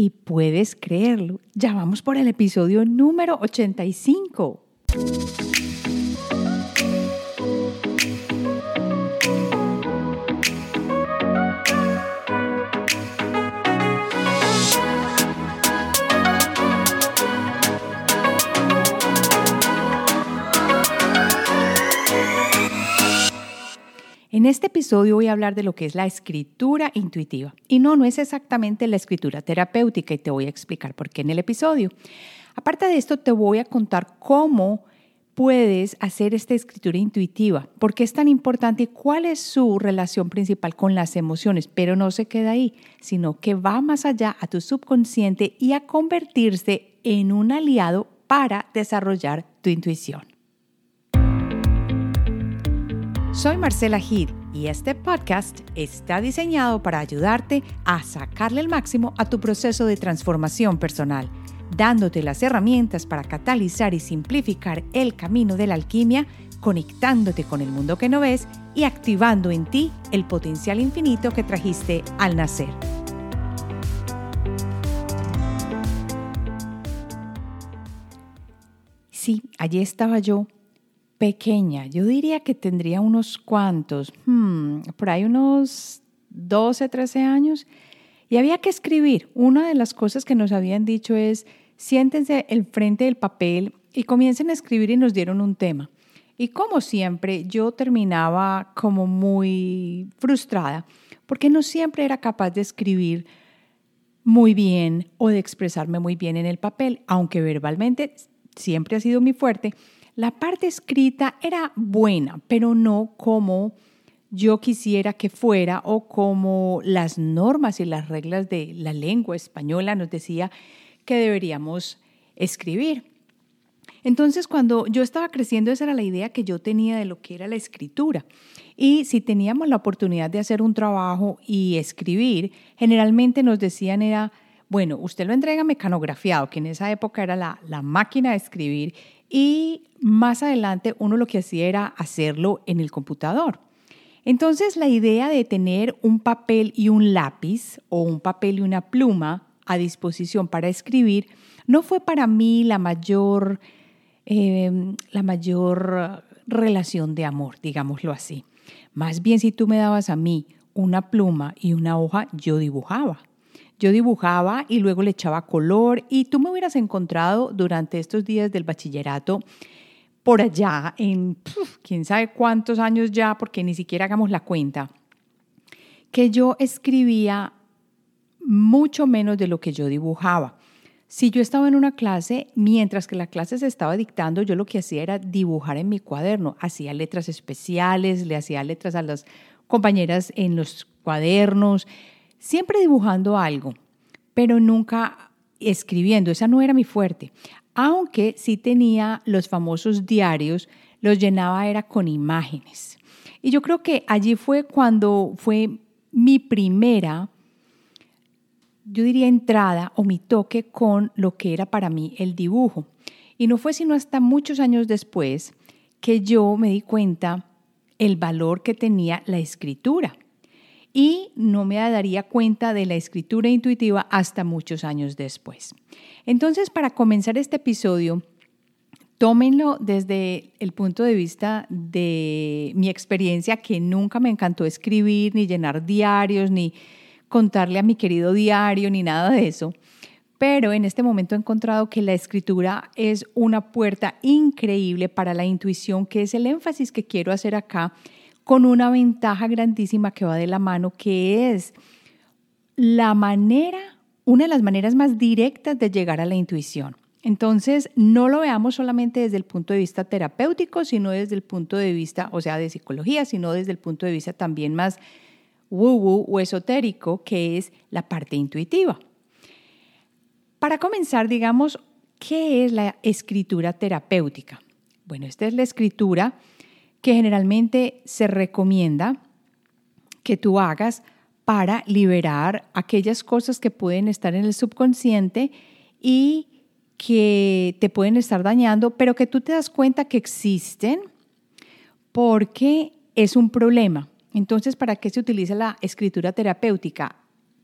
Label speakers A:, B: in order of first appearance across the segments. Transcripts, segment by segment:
A: Y puedes creerlo, ya vamos por el episodio número 85. En este episodio voy a hablar de lo que es la escritura intuitiva. Y no, no es exactamente la escritura terapéutica y te voy a explicar por qué en el episodio. Aparte de esto, te voy a contar cómo puedes hacer esta escritura intuitiva, por qué es tan importante y cuál es su relación principal con las emociones, pero no se queda ahí, sino que va más allá a tu subconsciente y a convertirse en un aliado para desarrollar tu intuición. Soy Marcela Gil y este podcast está diseñado para ayudarte a sacarle el máximo a tu proceso de transformación personal, dándote las herramientas para catalizar y simplificar el camino de la alquimia, conectándote con el mundo que no ves y activando en ti el potencial infinito que trajiste al nacer. Sí, allí estaba yo pequeña, yo diría que tendría unos cuantos, hmm, por ahí unos 12, 13 años, y había que escribir. Una de las cosas que nos habían dicho es, siéntense el frente del papel y comiencen a escribir y nos dieron un tema. Y como siempre, yo terminaba como muy frustrada, porque no siempre era capaz de escribir muy bien o de expresarme muy bien en el papel, aunque verbalmente siempre ha sido mi fuerte la parte escrita era buena, pero no como yo quisiera que fuera o como las normas y las reglas de la lengua española nos decía que deberíamos escribir. Entonces, cuando yo estaba creciendo, esa era la idea que yo tenía de lo que era la escritura. Y si teníamos la oportunidad de hacer un trabajo y escribir, generalmente nos decían era, bueno, usted lo entrega mecanografiado, que en esa época era la, la máquina de escribir, y más adelante uno lo que hacía era hacerlo en el computador. Entonces la idea de tener un papel y un lápiz o un papel y una pluma a disposición para escribir no fue para mí la mayor, em, la mayor relación de amor, digámoslo así. Más bien si tú me dabas a mí una pluma y una hoja, yo dibujaba. Yo dibujaba y luego le echaba color y tú me hubieras encontrado durante estos días del bachillerato por allá en quién sabe cuántos años ya, porque ni siquiera hagamos la cuenta, que yo escribía mucho menos de lo que yo dibujaba. Si yo estaba en una clase, mientras que la clase se estaba dictando, yo lo que hacía era dibujar en mi cuaderno, hacía letras especiales, le hacía letras a las compañeras en los cuadernos, siempre dibujando algo, pero nunca escribiendo. Esa no era mi fuerte. Aunque sí tenía los famosos diarios, los llenaba era con imágenes. Y yo creo que allí fue cuando fue mi primera, yo diría entrada o mi toque con lo que era para mí el dibujo. Y no fue sino hasta muchos años después que yo me di cuenta el valor que tenía la escritura y no me daría cuenta de la escritura intuitiva hasta muchos años después. Entonces, para comenzar este episodio, tómenlo desde el punto de vista de mi experiencia, que nunca me encantó escribir, ni llenar diarios, ni contarle a mi querido diario, ni nada de eso. Pero en este momento he encontrado que la escritura es una puerta increíble para la intuición, que es el énfasis que quiero hacer acá con una ventaja grandísima que va de la mano, que es la manera, una de las maneras más directas de llegar a la intuición. Entonces, no lo veamos solamente desde el punto de vista terapéutico, sino desde el punto de vista, o sea, de psicología, sino desde el punto de vista también más woo-woo o esotérico, que es la parte intuitiva. Para comenzar, digamos, ¿qué es la escritura terapéutica? Bueno, esta es la escritura que generalmente se recomienda que tú hagas para liberar aquellas cosas que pueden estar en el subconsciente y que te pueden estar dañando, pero que tú te das cuenta que existen porque es un problema. Entonces, ¿para qué se utiliza la escritura terapéutica?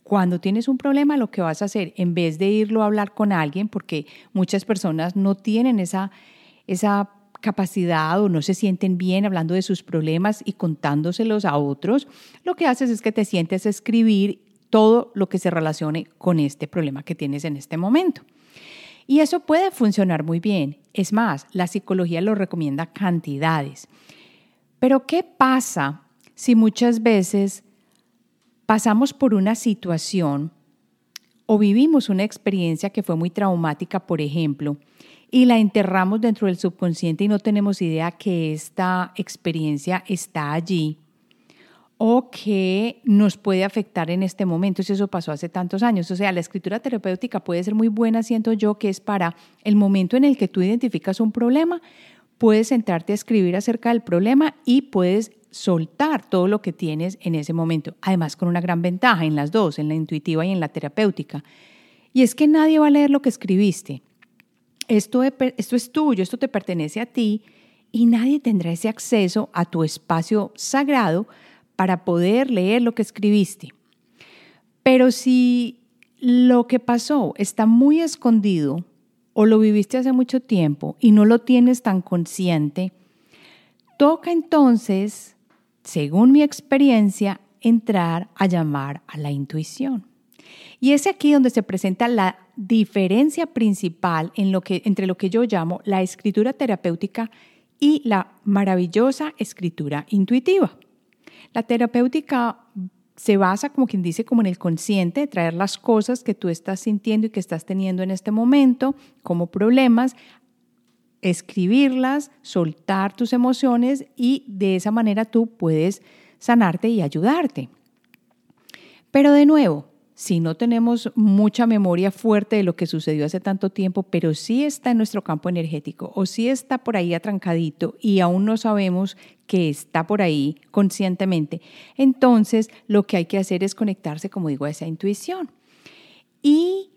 A: cuando tienes un problema, lo que vas a hacer, en vez de irlo a hablar con alguien, porque muchas personas no tienen esa, esa capacidad o no se sienten bien hablando de sus problemas y contándoselos a otros, lo que haces es que te sientes a escribir todo lo que se relacione con este problema que tienes en este momento. Y eso puede funcionar muy bien. Es más, la psicología lo recomienda cantidades. Pero ¿qué pasa si muchas veces pasamos por una situación o vivimos una experiencia que fue muy traumática, por ejemplo, y la enterramos dentro del subconsciente y no tenemos idea que esta experiencia está allí o que nos puede afectar en este momento, si eso pasó hace tantos años. O sea, la escritura terapéutica puede ser muy buena, siento yo, que es para el momento en el que tú identificas un problema, puedes sentarte a escribir acerca del problema y puedes soltar todo lo que tienes en ese momento. Además, con una gran ventaja en las dos, en la intuitiva y en la terapéutica. Y es que nadie va a leer lo que escribiste. Esto, esto es tuyo, esto te pertenece a ti y nadie tendrá ese acceso a tu espacio sagrado para poder leer lo que escribiste. Pero si lo que pasó está muy escondido o lo viviste hace mucho tiempo y no lo tienes tan consciente, toca entonces según mi experiencia, entrar a llamar a la intuición. Y es aquí donde se presenta la diferencia principal entre lo que yo llamo la escritura terapéutica y la maravillosa escritura intuitiva. La terapéutica se basa, como quien dice, como en el consciente, traer las cosas que tú estás sintiendo y que estás teniendo en este momento como problemas escribirlas, soltar tus emociones y de esa manera tú puedes sanarte y ayudarte. Pero de nuevo, si no tenemos mucha memoria fuerte de lo que sucedió hace tanto tiempo, pero sí está en nuestro campo energético o sí está por ahí atrancadito y aún no sabemos que está por ahí conscientemente, entonces lo que hay que hacer es conectarse, como digo, a esa intuición. Y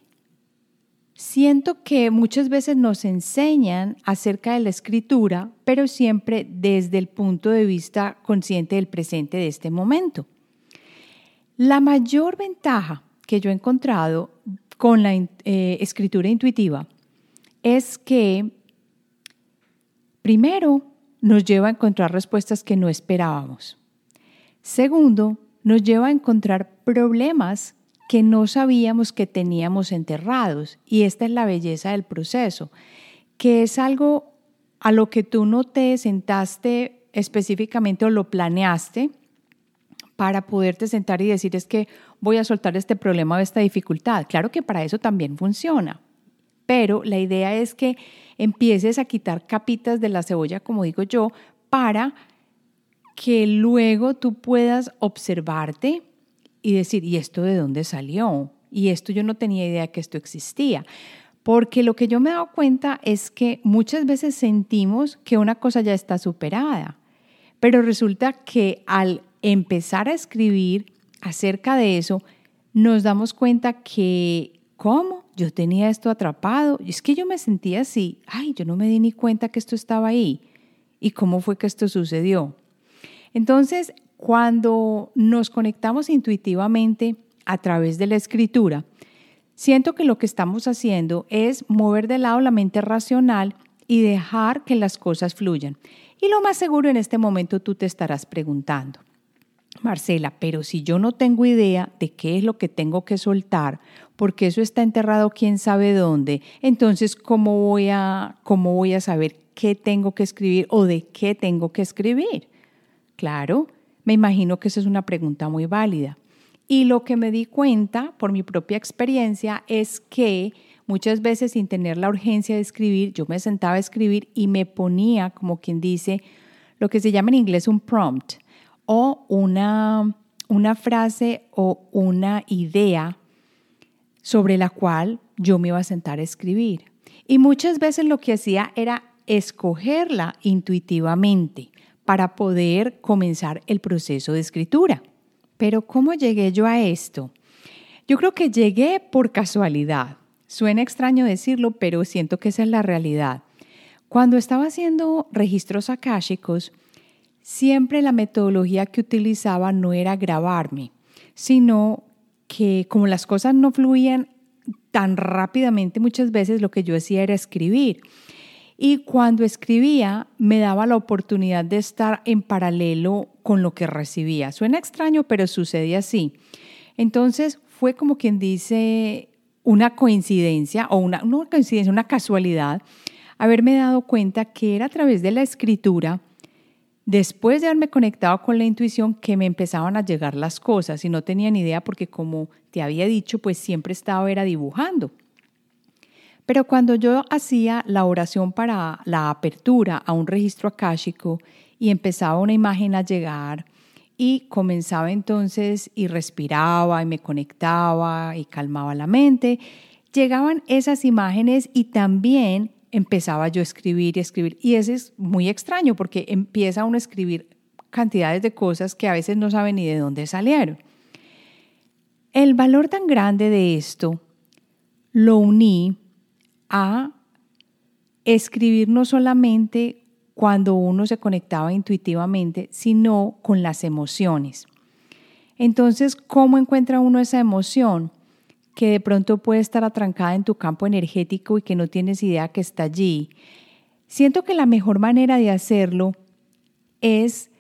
A: Siento que muchas veces nos enseñan acerca de la escritura, pero siempre desde el punto de vista consciente del presente de este momento. La mayor ventaja que yo he encontrado con la eh, escritura intuitiva es que, primero, nos lleva a encontrar respuestas que no esperábamos. Segundo, nos lleva a encontrar problemas que no sabíamos que teníamos enterrados. Y esta es la belleza del proceso, que es algo a lo que tú no te sentaste específicamente o lo planeaste para poderte sentar y decir es que voy a soltar este problema o esta dificultad. Claro que para eso también funciona, pero la idea es que empieces a quitar capitas de la cebolla, como digo yo, para que luego tú puedas observarte, y decir, ¿y esto de dónde salió? Y esto yo no tenía idea que esto existía. Porque lo que yo me he dado cuenta es que muchas veces sentimos que una cosa ya está superada, pero resulta que al empezar a escribir acerca de eso, nos damos cuenta que, ¿cómo? Yo tenía esto atrapado. Y es que yo me sentía así, ay, yo no me di ni cuenta que esto estaba ahí. ¿Y cómo fue que esto sucedió? Entonces, cuando nos conectamos intuitivamente a través de la escritura, siento que lo que estamos haciendo es mover de lado la mente racional y dejar que las cosas fluyan. Y lo más seguro en este momento tú te estarás preguntando, Marcela, pero si yo no tengo idea de qué es lo que tengo que soltar, porque eso está enterrado quién sabe dónde, entonces ¿cómo voy a, cómo voy a saber qué tengo que escribir o de qué tengo que escribir? Claro, me imagino que esa es una pregunta muy válida. Y lo que me di cuenta por mi propia experiencia es que muchas veces sin tener la urgencia de escribir, yo me sentaba a escribir y me ponía, como quien dice, lo que se llama en inglés un prompt o una, una frase o una idea sobre la cual yo me iba a sentar a escribir. Y muchas veces lo que hacía era escogerla intuitivamente para poder comenzar el proceso de escritura. Pero ¿cómo llegué yo a esto? Yo creo que llegué por casualidad. Suena extraño decirlo, pero siento que esa es la realidad. Cuando estaba haciendo registros akáshicos, siempre la metodología que utilizaba no era grabarme, sino que como las cosas no fluían tan rápidamente, muchas veces lo que yo hacía era escribir. Y cuando escribía, me daba la oportunidad de estar en paralelo con lo que recibía. Suena extraño, pero sucede así. Entonces fue como quien dice una coincidencia o una, no coincidencia, una casualidad, haberme dado cuenta que era a través de la escritura, después de haberme conectado con la intuición, que me empezaban a llegar las cosas y no tenía ni idea porque como te había dicho, pues siempre estaba era dibujando. Pero cuando yo hacía la oración para la apertura a un registro akáshico y empezaba una imagen a llegar y comenzaba entonces y respiraba y me conectaba y calmaba la mente, llegaban esas imágenes y también empezaba yo a escribir y escribir. Y eso es muy extraño porque empieza uno a escribir cantidades de cosas que a veces no sabe ni de dónde salieron. El valor tan grande de esto lo uní a escribir no solamente cuando uno se conectaba intuitivamente, sino con las emociones. Entonces, ¿cómo encuentra uno esa emoción que de pronto puede estar atrancada en tu campo energético y que no tienes idea que está allí? Siento que la mejor manera de hacerlo es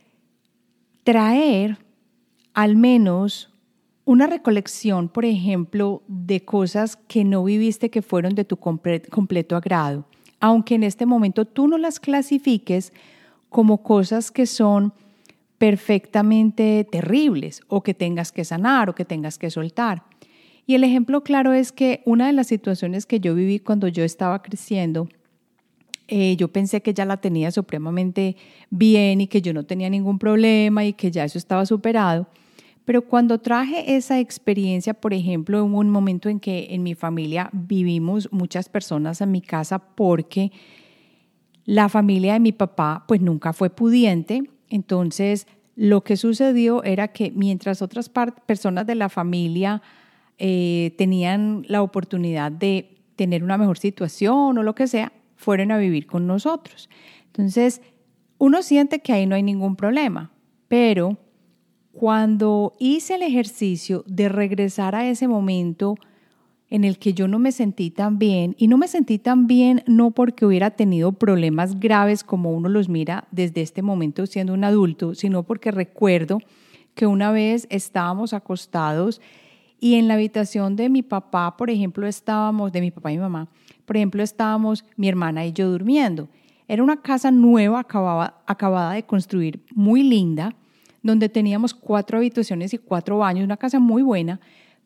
A: traer al menos una recolección, por ejemplo, de cosas que no viviste que fueron de tu completo agrado, aunque en este momento tú no las clasifiques como cosas que son perfectamente terribles o que tengas que sanar o que tengas que soltar. Y el ejemplo claro es que una de las situaciones que yo viví cuando yo estaba creciendo, eh, yo pensé que ya la tenía supremamente bien y que yo no tenía ningún problema y que ya eso estaba superado. Pero cuando traje esa experiencia, por ejemplo, en un momento en que en mi familia vivimos muchas personas en mi casa porque la familia de mi papá pues nunca fue pudiente, entonces lo que sucedió era que mientras otras personas de la familia eh, tenían la oportunidad de tener una mejor situación o lo que sea, fueron a vivir con nosotros. Entonces, uno siente que ahí no hay ningún problema, pero cuando hice el ejercicio de regresar a ese momento en el que yo no me sentí tan bien, y no me sentí tan bien no porque hubiera tenido problemas graves como uno los mira desde este momento siendo un adulto, sino porque recuerdo que una vez estábamos acostados y en la habitación de mi papá, por ejemplo, estábamos, de mi papá y mi mamá, por ejemplo, estábamos mi hermana y yo durmiendo. Era una casa nueva, acabada, acabada de construir, muy linda, donde teníamos cuatro habitaciones y cuatro baños, una casa muy buena,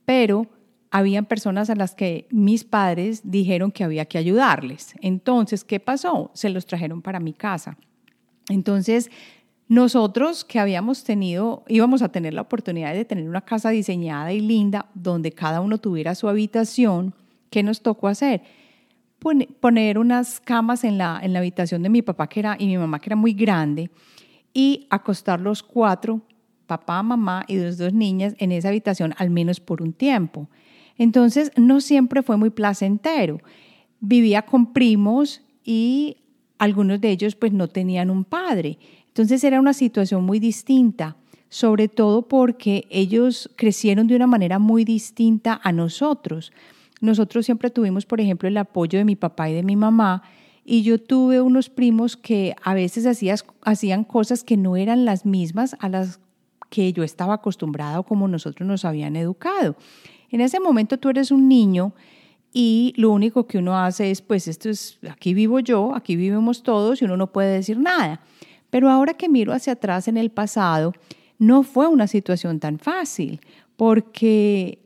A: pero habían personas a las que mis padres dijeron que había que ayudarles. Entonces, ¿qué pasó? Se los trajeron para mi casa. Entonces, nosotros que habíamos tenido, íbamos a tener la oportunidad de tener una casa diseñada y linda, donde cada uno tuviera su habitación, ¿qué nos tocó hacer? Poner unas camas en la, en la habitación de mi papá que era, y mi mamá que era muy grande y acostar los cuatro, papá, mamá y dos, dos niñas, en esa habitación al menos por un tiempo. Entonces, no siempre fue muy placentero. Vivía con primos y algunos de ellos pues no tenían un padre. Entonces era una situación muy distinta, sobre todo porque ellos crecieron de una manera muy distinta a nosotros. Nosotros siempre tuvimos, por ejemplo, el apoyo de mi papá y de mi mamá, y yo tuve unos primos que a veces hacían cosas que no eran las mismas a las que yo estaba acostumbrada o como nosotros nos habían educado. En ese momento tú eres un niño y lo único que uno hace es, pues esto es, aquí vivo yo, aquí vivimos todos y uno no puede decir nada. Pero ahora que miro hacia atrás en el pasado, no fue una situación tan fácil, porque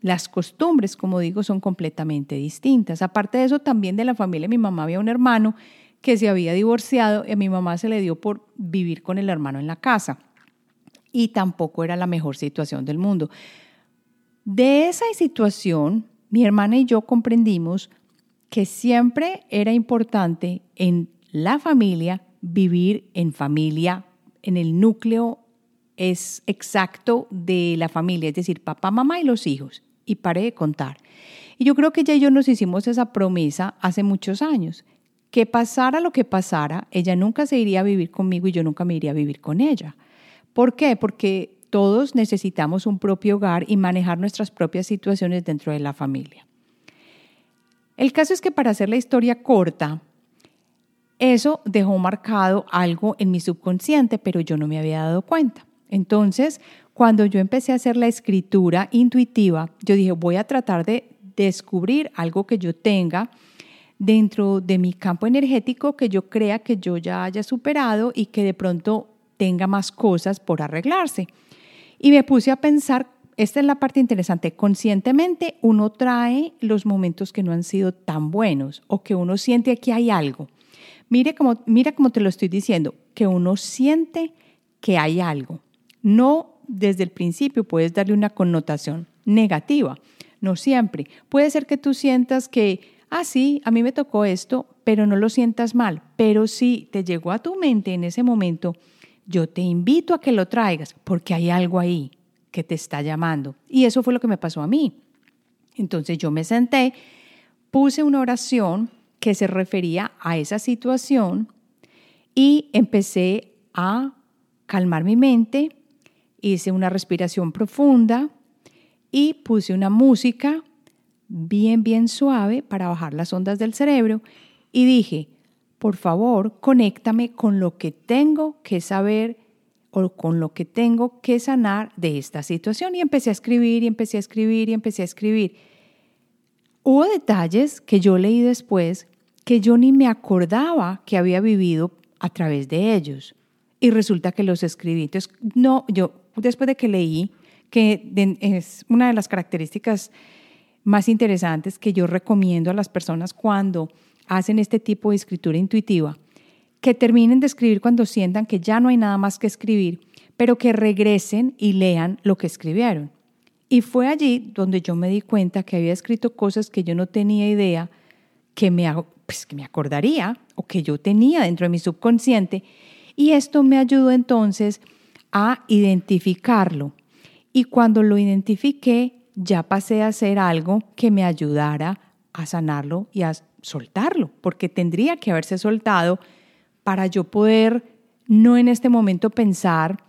A: las costumbres, como digo, son completamente distintas. Aparte de eso, también de la familia mi mamá había un hermano que se había divorciado y a mi mamá se le dio por vivir con el hermano en la casa. Y tampoco era la mejor situación del mundo. De esa situación, mi hermana y yo comprendimos que siempre era importante en la familia vivir en familia, en el núcleo es exacto de la familia, es decir, papá, mamá y los hijos y paré de contar. Y yo creo que ella y yo nos hicimos esa promesa hace muchos años, que pasara lo que pasara, ella nunca se iría a vivir conmigo y yo nunca me iría a vivir con ella. ¿Por qué? Porque todos necesitamos un propio hogar y manejar nuestras propias situaciones dentro de la familia. El caso es que para hacer la historia corta, eso dejó marcado algo en mi subconsciente, pero yo no me había dado cuenta. Entonces, cuando yo empecé a hacer la escritura intuitiva, yo dije, voy a tratar de descubrir algo que yo tenga dentro de mi campo energético que yo crea que yo ya haya superado y que de pronto tenga más cosas por arreglarse. Y me puse a pensar, esta es la parte interesante, conscientemente uno trae los momentos que no han sido tan buenos o que uno siente que hay algo. Mire como, mira como te lo estoy diciendo, que uno siente que hay algo. No desde el principio puedes darle una connotación negativa, no siempre. Puede ser que tú sientas que, ah, sí, a mí me tocó esto, pero no lo sientas mal. Pero si te llegó a tu mente en ese momento, yo te invito a que lo traigas porque hay algo ahí que te está llamando. Y eso fue lo que me pasó a mí. Entonces yo me senté, puse una oración que se refería a esa situación y empecé a calmar mi mente, hice una respiración profunda y puse una música bien, bien suave para bajar las ondas del cerebro y dije, por favor, conéctame con lo que tengo que saber o con lo que tengo que sanar de esta situación. Y empecé a escribir y empecé a escribir y empecé a escribir. Hubo detalles que yo leí después que yo ni me acordaba que había vivido a través de ellos. Y resulta que los escribí. Entonces, no, yo después de que leí, que es una de las características más interesantes que yo recomiendo a las personas cuando hacen este tipo de escritura intuitiva, que terminen de escribir cuando sientan que ya no hay nada más que escribir, pero que regresen y lean lo que escribieron. Y fue allí donde yo me di cuenta que había escrito cosas que yo no tenía idea que me, pues, que me acordaría o que yo tenía dentro de mi subconsciente. Y esto me ayudó entonces a identificarlo. Y cuando lo identifiqué, ya pasé a hacer algo que me ayudara a sanarlo y a soltarlo, porque tendría que haberse soltado para yo poder no en este momento pensar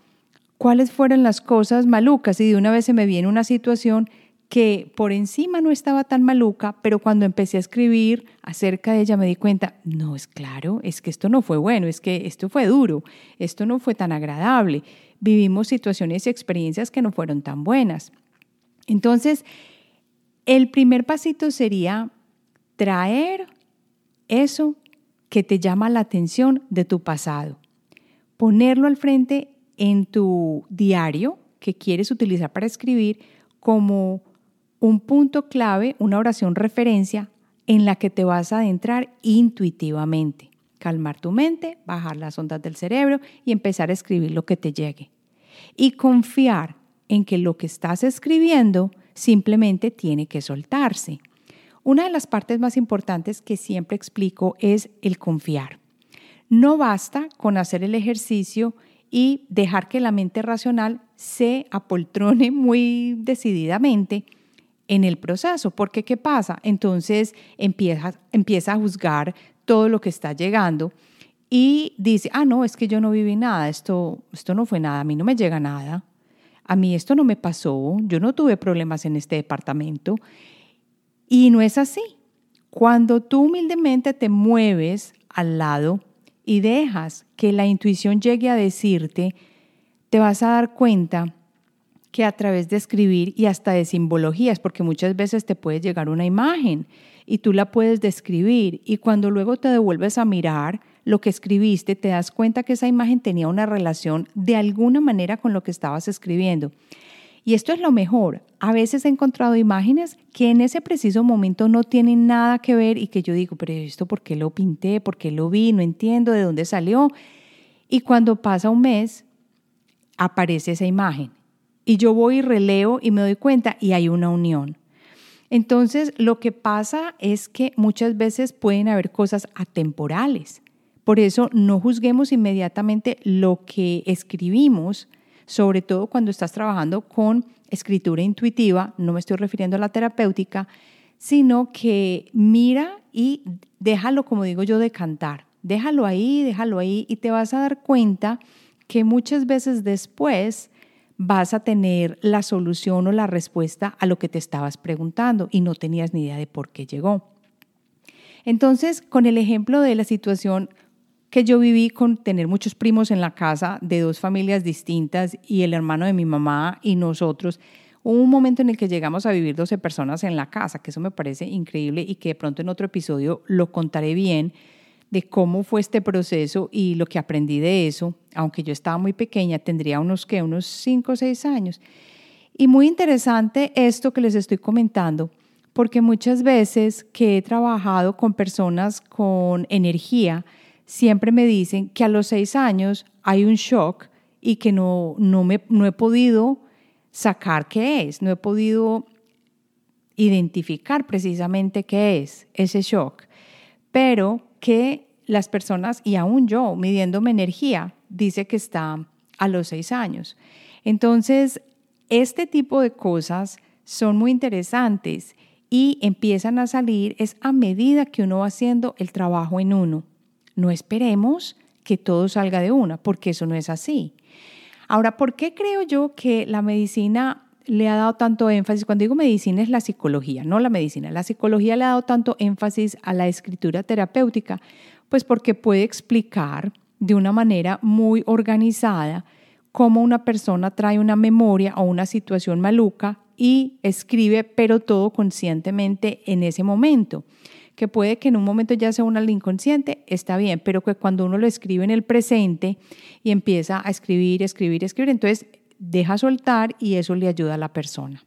A: cuáles fueron las cosas malucas y de una vez se me viene una situación que por encima no estaba tan maluca, pero cuando empecé a escribir acerca de ella me di cuenta, no, es claro, es que esto no fue bueno, es que esto fue duro, esto no fue tan agradable, vivimos situaciones y experiencias que no fueron tan buenas. Entonces, el primer pasito sería traer eso que te llama la atención de tu pasado, ponerlo al frente en tu diario que quieres utilizar para escribir como un punto clave, una oración referencia en la que te vas a adentrar intuitivamente. Calmar tu mente, bajar las ondas del cerebro y empezar a escribir lo que te llegue. Y confiar en que lo que estás escribiendo simplemente tiene que soltarse. Una de las partes más importantes que siempre explico es el confiar. No basta con hacer el ejercicio y dejar que la mente racional se apoltrone muy decididamente en el proceso, porque ¿qué pasa? Entonces empieza, empieza a juzgar todo lo que está llegando y dice, ah, no, es que yo no viví nada, esto, esto no fue nada, a mí no me llega nada, a mí esto no me pasó, yo no tuve problemas en este departamento. Y no es así. Cuando tú humildemente te mueves al lado y dejas que la intuición llegue a decirte, te vas a dar cuenta que a través de escribir y hasta de simbologías, porque muchas veces te puede llegar una imagen y tú la puedes describir y cuando luego te devuelves a mirar lo que escribiste, te das cuenta que esa imagen tenía una relación de alguna manera con lo que estabas escribiendo. Y esto es lo mejor. A veces he encontrado imágenes que en ese preciso momento no tienen nada que ver y que yo digo, pero esto por qué lo pinté, por qué lo vi, no entiendo de dónde salió. Y cuando pasa un mes, aparece esa imagen y yo voy y releo y me doy cuenta y hay una unión. Entonces, lo que pasa es que muchas veces pueden haber cosas atemporales. Por eso no juzguemos inmediatamente lo que escribimos, sobre todo cuando estás trabajando con escritura intuitiva, no me estoy refiriendo a la terapéutica, sino que mira y déjalo, como digo yo, de cantar. Déjalo ahí, déjalo ahí y te vas a dar cuenta que muchas veces después vas a tener la solución o la respuesta a lo que te estabas preguntando y no tenías ni idea de por qué llegó. Entonces, con el ejemplo de la situación que yo viví con tener muchos primos en la casa de dos familias distintas y el hermano de mi mamá y nosotros, hubo un momento en el que llegamos a vivir 12 personas en la casa, que eso me parece increíble y que de pronto en otro episodio lo contaré bien de cómo fue este proceso y lo que aprendí de eso, aunque yo estaba muy pequeña, tendría unos que unos 5 o 6 años. Y muy interesante esto que les estoy comentando, porque muchas veces que he trabajado con personas con energía, siempre me dicen que a los 6 años hay un shock y que no, no, me, no he podido sacar qué es, no he podido identificar precisamente qué es ese shock, pero que las personas, y aún yo, midiéndome energía, dice que está a los seis años. Entonces, este tipo de cosas son muy interesantes y empiezan a salir es a medida que uno va haciendo el trabajo en uno. No esperemos que todo salga de una, porque eso no es así. Ahora, ¿por qué creo yo que la medicina le ha dado tanto énfasis? Cuando digo medicina es la psicología, no la medicina. La psicología le ha dado tanto énfasis a la escritura terapéutica, pues porque puede explicar de una manera muy organizada cómo una persona trae una memoria o una situación maluca y escribe, pero todo conscientemente en ese momento que puede que en un momento ya sea una inconsciente, está bien, pero que cuando uno lo escribe en el presente y empieza a escribir, escribir, escribir, entonces deja soltar y eso le ayuda a la persona.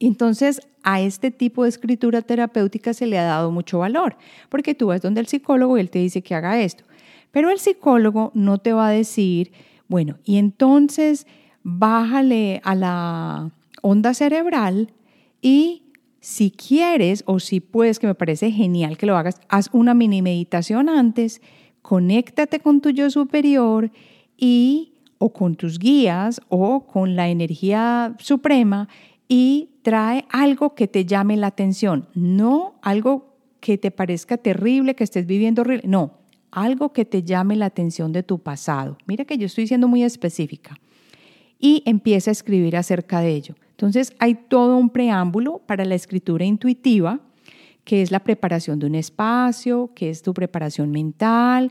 A: Entonces, a este tipo de escritura terapéutica se le ha dado mucho valor, porque tú vas donde el psicólogo y él te dice que haga esto, pero el psicólogo no te va a decir, bueno, y entonces bájale a la onda cerebral y si quieres o si puedes, que me parece genial que lo hagas, haz una mini meditación antes, conéctate con tu yo superior y o con tus guías o con la energía suprema y trae algo que te llame la atención, no algo que te parezca terrible, que estés viviendo horrible, no, algo que te llame la atención de tu pasado. Mira que yo estoy siendo muy específica. Y empieza a escribir acerca de ello. Entonces hay todo un preámbulo para la escritura intuitiva, que es la preparación de un espacio, que es tu preparación mental,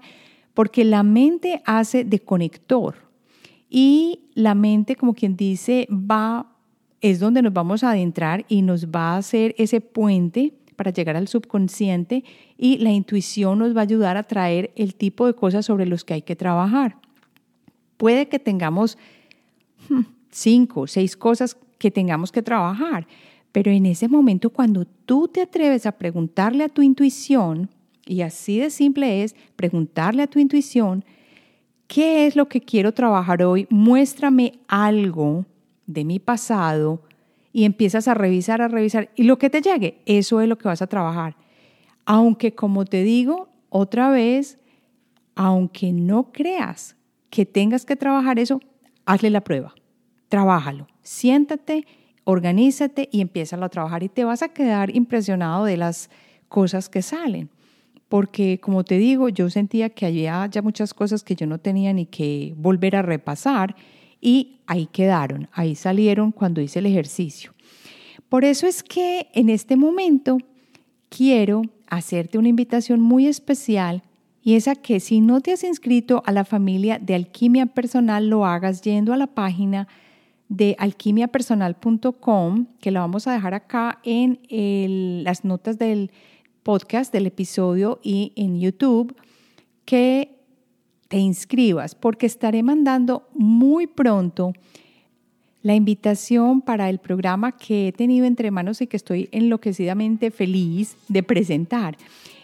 A: porque la mente hace de conector y la mente, como quien dice, va, es donde nos vamos a adentrar y nos va a hacer ese puente para llegar al subconsciente y la intuición nos va a ayudar a traer el tipo de cosas sobre los que hay que trabajar. Puede que tengamos hmm, cinco, seis cosas que tengamos que trabajar. Pero en ese momento, cuando tú te atreves a preguntarle a tu intuición, y así de simple es preguntarle a tu intuición, ¿qué es lo que quiero trabajar hoy? Muéstrame algo de mi pasado y empiezas a revisar, a revisar, y lo que te llegue, eso es lo que vas a trabajar. Aunque, como te digo, otra vez, aunque no creas que tengas que trabajar eso, hazle la prueba, trabájalo siéntate, organízate y empieza a trabajar y te vas a quedar impresionado de las cosas que salen. Porque como te digo, yo sentía que había ya muchas cosas que yo no tenía ni que volver a repasar y ahí quedaron, ahí salieron cuando hice el ejercicio. Por eso es que en este momento quiero hacerte una invitación muy especial y es a que si no te has inscrito a la familia de alquimia personal, lo hagas yendo a la página de alquimiapersonal.com, que la vamos a dejar acá en las notas del podcast, del episodio y en YouTube, que te inscribas, porque estaré mandando muy pronto la invitación para el programa que he tenido entre manos y que estoy enloquecidamente feliz de presentar,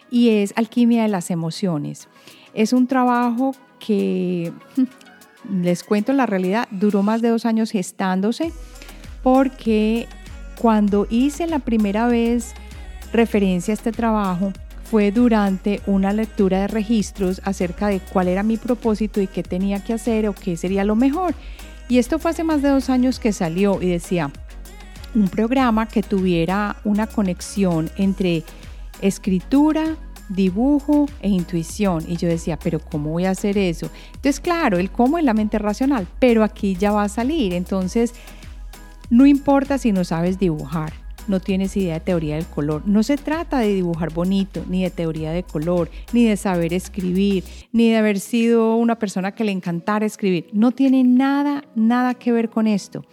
A: y es Alquimia de las Emociones. Es un trabajo que les cuento la realidad, duró más de dos años gestándose porque cuando hice la primera vez referencia a este trabajo fue durante una lectura de registros acerca de cuál era mi propósito y qué tenía que hacer o qué sería lo mejor. Y esto fue hace más de dos años que salió y decía, un programa que tuviera una conexión entre escritura, dibujo e intuición. Y yo decía, pero ¿cómo voy a hacer eso? Entonces, claro, el cómo es la mente racional, pero aquí ya va a salir. Entonces, no importa si no sabes dibujar, no tienes idea de teoría del color. No se trata de dibujar bonito, ni de teoría de color, ni de saber escribir, ni de haber sido una persona que le encantara escribir. No tiene nada, nada que ver con esto.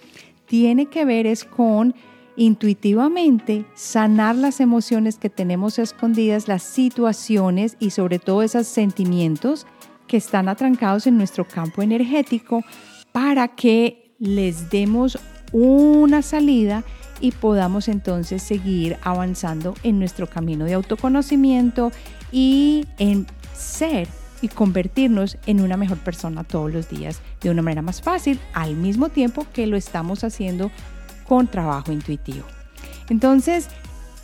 A: Tiene que ver es con intuitivamente sanar las emociones que tenemos escondidas, las situaciones y sobre todo esos sentimientos que están atrancados en nuestro campo energético para que les demos una salida y podamos entonces seguir avanzando en nuestro camino de autoconocimiento y en ser y convertirnos en una mejor persona todos los días de una manera más fácil al mismo tiempo que lo estamos haciendo con trabajo intuitivo. Entonces,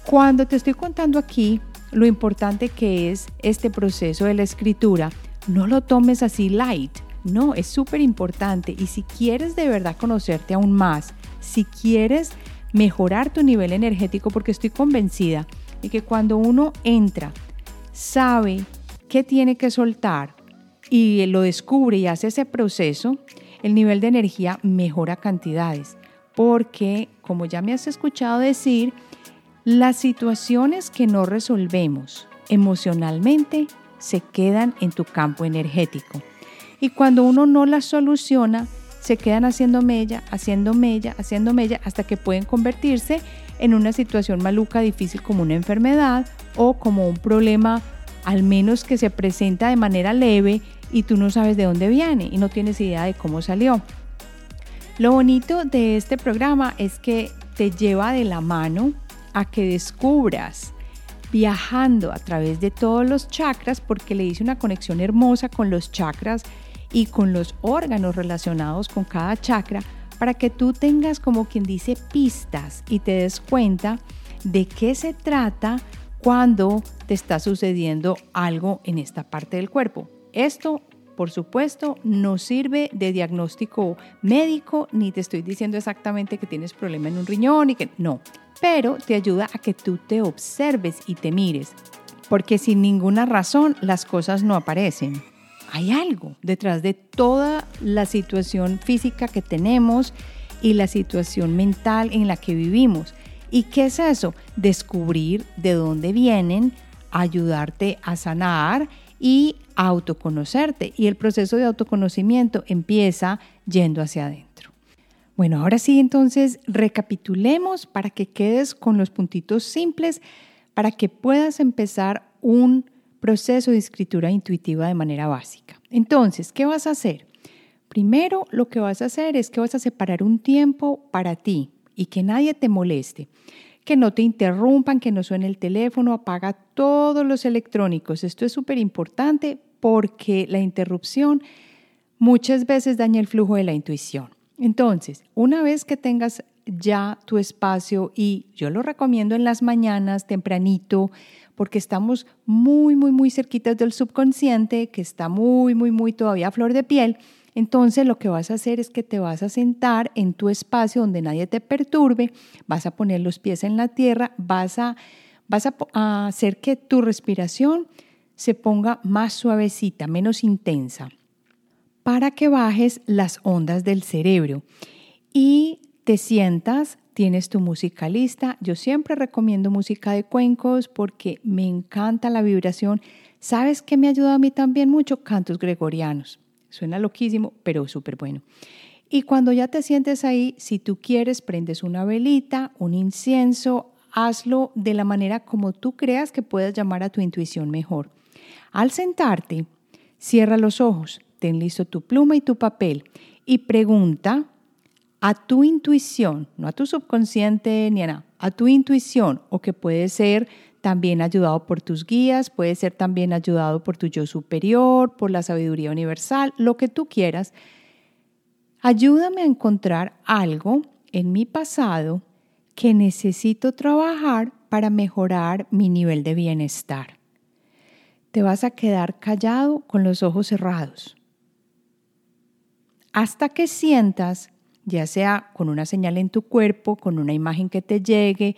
A: cuando te estoy contando aquí lo importante que es este proceso de la escritura, no lo tomes así light, no, es súper importante. Y si quieres de verdad conocerte aún más, si quieres mejorar tu nivel energético, porque estoy convencida de que cuando uno entra, sabe qué tiene que soltar y lo descubre y hace ese proceso, el nivel de energía mejora cantidades porque, como ya me has escuchado decir, las situaciones que no resolvemos emocionalmente se quedan en tu campo energético. Y cuando uno no las soluciona, se quedan haciendo mella, haciendo mella, haciendo mella, hasta que pueden convertirse en una situación maluca, difícil como una enfermedad o como un problema al menos que se presenta de manera leve y tú no sabes de dónde viene y no tienes idea de cómo salió. Lo bonito de este programa es que te lleva de la mano a que descubras viajando a través de todos los chakras porque le hice una conexión hermosa con los chakras y con los órganos relacionados con cada chakra para que tú tengas como quien dice pistas y te des cuenta de qué se trata cuando te está sucediendo algo en esta parte del cuerpo. Esto por supuesto, no sirve de diagnóstico médico, ni te estoy diciendo exactamente que tienes problema en un riñón y que no, pero te ayuda a que tú te observes y te mires, porque sin ninguna razón las cosas no aparecen. Hay algo detrás de toda la situación física que tenemos y la situación mental en la que vivimos. ¿Y qué es eso? Descubrir de dónde vienen, ayudarte a sanar y autoconocerte. Y el proceso de autoconocimiento empieza yendo hacia adentro. Bueno, ahora sí, entonces recapitulemos para que quedes con los puntitos simples, para que puedas empezar un proceso de escritura intuitiva de manera básica. Entonces, ¿qué vas a hacer? Primero, lo que vas a hacer es que vas a separar un tiempo para ti y que nadie te moleste que no te interrumpan, que no suene el teléfono, apaga todos los electrónicos. Esto es súper importante porque la interrupción muchas veces daña el flujo de la intuición. Entonces, una vez que tengas ya tu espacio y yo lo recomiendo en las mañanas tempranito porque estamos muy, muy, muy cerquitas del subconsciente que está muy, muy, muy todavía a flor de piel. Entonces lo que vas a hacer es que te vas a sentar en tu espacio donde nadie te perturbe, vas a poner los pies en la tierra, vas a, vas a, hacer que tu respiración se ponga más suavecita, menos intensa, para que bajes las ondas del cerebro y te sientas, tienes tu música lista. Yo siempre recomiendo música de cuencos porque me encanta la vibración. ¿Sabes qué me ayuda a mí también mucho? Cantos gregorianos. Suena loquísimo, pero súper bueno. Y cuando ya te sientes ahí, si tú quieres, prendes una velita, un incienso, hazlo de la manera como tú creas que puedas llamar a tu intuición mejor. Al sentarte, cierra los ojos, ten listo tu pluma y tu papel y pregunta a tu intuición, no a tu subconsciente ni a nada, a tu intuición o que puede ser también ayudado por tus guías, puede ser también ayudado por tu yo superior, por la sabiduría universal, lo que tú quieras. Ayúdame a encontrar algo en mi pasado que necesito trabajar para mejorar mi nivel de bienestar. Te vas a quedar callado con los ojos cerrados hasta que sientas, ya sea con una señal en tu cuerpo, con una imagen que te llegue,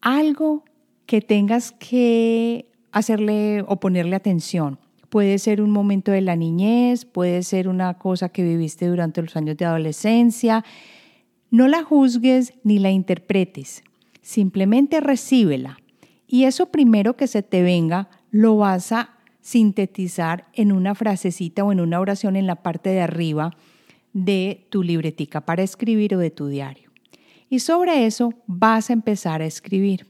A: algo que tengas que hacerle o ponerle atención. Puede ser un momento de la niñez, puede ser una cosa que viviste durante los años de adolescencia. No la juzgues ni la interpretes, simplemente recíbela. Y eso primero que se te venga lo vas a sintetizar en una frasecita o en una oración en la parte de arriba de tu libretica para escribir o de tu diario. Y sobre eso vas a empezar a escribir.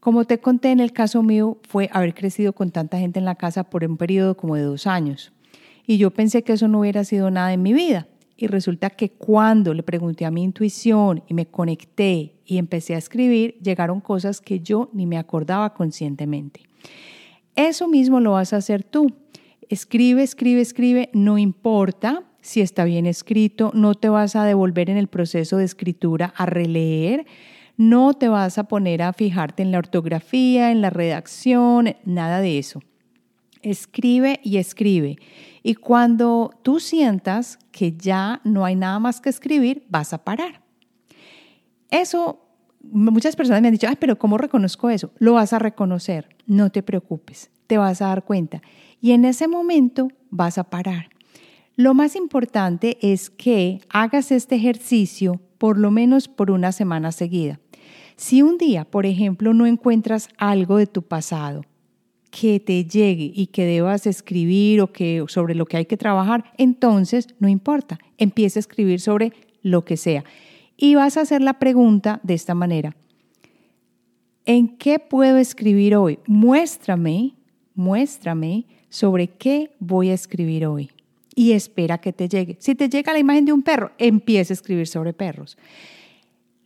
A: Como te conté en el caso mío, fue haber crecido con tanta gente en la casa por un periodo como de dos años. Y yo pensé que eso no hubiera sido nada en mi vida. Y resulta que cuando le pregunté a mi intuición y me conecté y empecé a escribir, llegaron cosas que yo ni me acordaba conscientemente. Eso mismo lo vas a hacer tú. Escribe, escribe, escribe, no importa si está bien escrito, no te vas a devolver en el proceso de escritura a releer, no te vas a poner a fijarte en la ortografía, en la redacción, nada de eso. Escribe y escribe. Y cuando tú sientas que ya no hay nada más que escribir, vas a parar. Eso, muchas personas me han dicho, ay, pero ¿cómo reconozco eso? Lo vas a reconocer, no te preocupes, te vas a dar cuenta. Y en ese momento vas a parar. Lo más importante es que hagas este ejercicio por lo menos por una semana seguida. Si un día, por ejemplo, no encuentras algo de tu pasado que te llegue y que debas escribir o que sobre lo que hay que trabajar, entonces no importa, empieza a escribir sobre lo que sea. Y vas a hacer la pregunta de esta manera. ¿En qué puedo escribir hoy? Muéstrame, muéstrame sobre qué voy a escribir hoy y espera que te llegue. Si te llega la imagen de un perro, empieza a escribir sobre perros.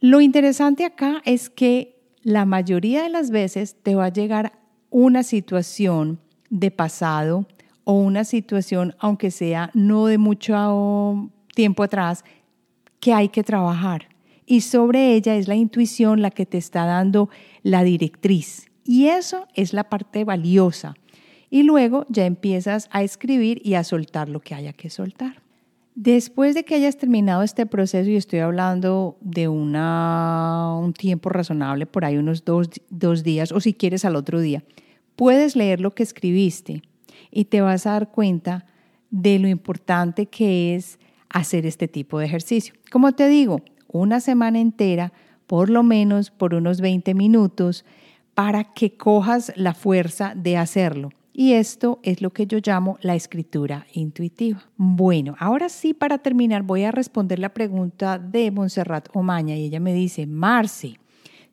A: Lo interesante acá es que la mayoría de las veces te va a llegar una situación de pasado o una situación, aunque sea no de mucho tiempo atrás, que hay que trabajar. Y sobre ella es la intuición la que te está dando la directriz. Y eso es la parte valiosa. Y luego ya empiezas a escribir y a soltar lo que haya que soltar. Después de que hayas terminado este proceso, y estoy hablando de una, un tiempo razonable, por ahí unos dos, dos días, o si quieres al otro día, puedes leer lo que escribiste y te vas a dar cuenta de lo importante que es hacer este tipo de ejercicio. Como te digo, una semana entera, por lo menos por unos 20 minutos, para que cojas la fuerza de hacerlo. Y esto es lo que yo llamo la escritura intuitiva. Bueno, ahora sí, para terminar, voy a responder la pregunta de Montserrat Omaña y ella me dice, Marci,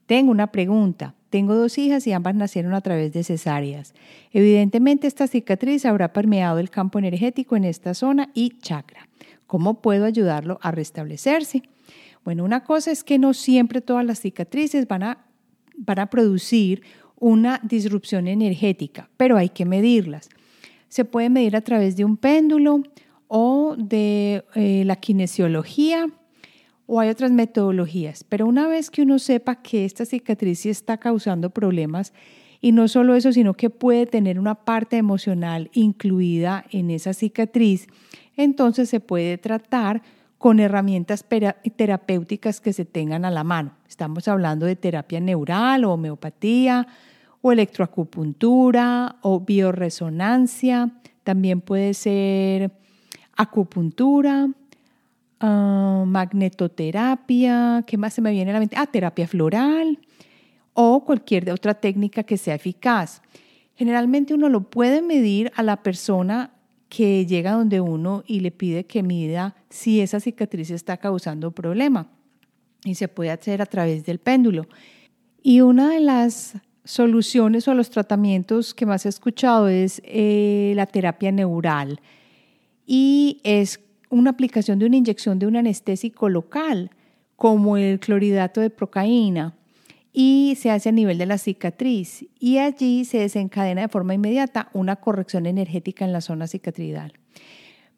A: tengo una pregunta. Tengo dos hijas y ambas nacieron a través de cesáreas. Evidentemente esta cicatriz habrá permeado el campo energético en esta zona y chakra. ¿Cómo puedo ayudarlo a restablecerse? Bueno, una cosa es que no siempre todas las cicatrices van a, van a producir una disrupción energética, pero hay que medirlas. Se puede medir a través de un péndulo o de eh, la kinesiología o hay otras metodologías, pero una vez que uno sepa que esta cicatriz está causando problemas, y no solo eso, sino que puede tener una parte emocional incluida en esa cicatriz, entonces se puede tratar con herramientas terapéuticas que se tengan a la mano. Estamos hablando de terapia neural o homeopatía, o electroacupuntura o bioresonancia, también puede ser acupuntura, ah, magnetoterapia, ¿qué más se me viene a la mente? Ah, terapia floral o cualquier otra técnica que sea eficaz. Generalmente uno lo puede medir a la persona que llega donde uno y le pide que mida si esa cicatriz está causando problema. Y se puede hacer a través del péndulo. Y una de las soluciones o los tratamientos que más he escuchado es eh, la terapia neural y es una aplicación de una inyección de un anestésico local como el cloridato de procaína y se hace a nivel de la cicatriz y allí se desencadena de forma inmediata una corrección energética en la zona cicatridal.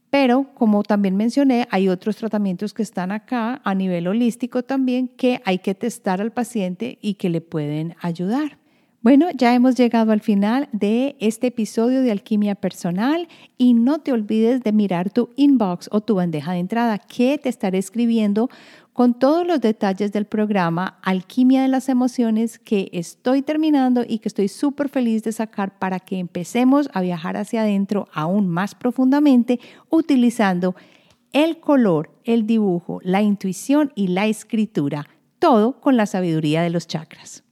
A: Pero, como también mencioné, hay otros tratamientos que están acá a nivel holístico también que hay que testar al paciente y que le pueden ayudar. Bueno, ya hemos llegado al final de este episodio de Alquimia Personal y no te olvides de mirar tu inbox o tu bandeja de entrada que te estaré escribiendo con todos los detalles del programa Alquimia de las Emociones que estoy terminando y que estoy súper feliz de sacar para que empecemos a viajar hacia adentro aún más profundamente utilizando el color, el dibujo, la intuición y la escritura, todo con la sabiduría de los chakras.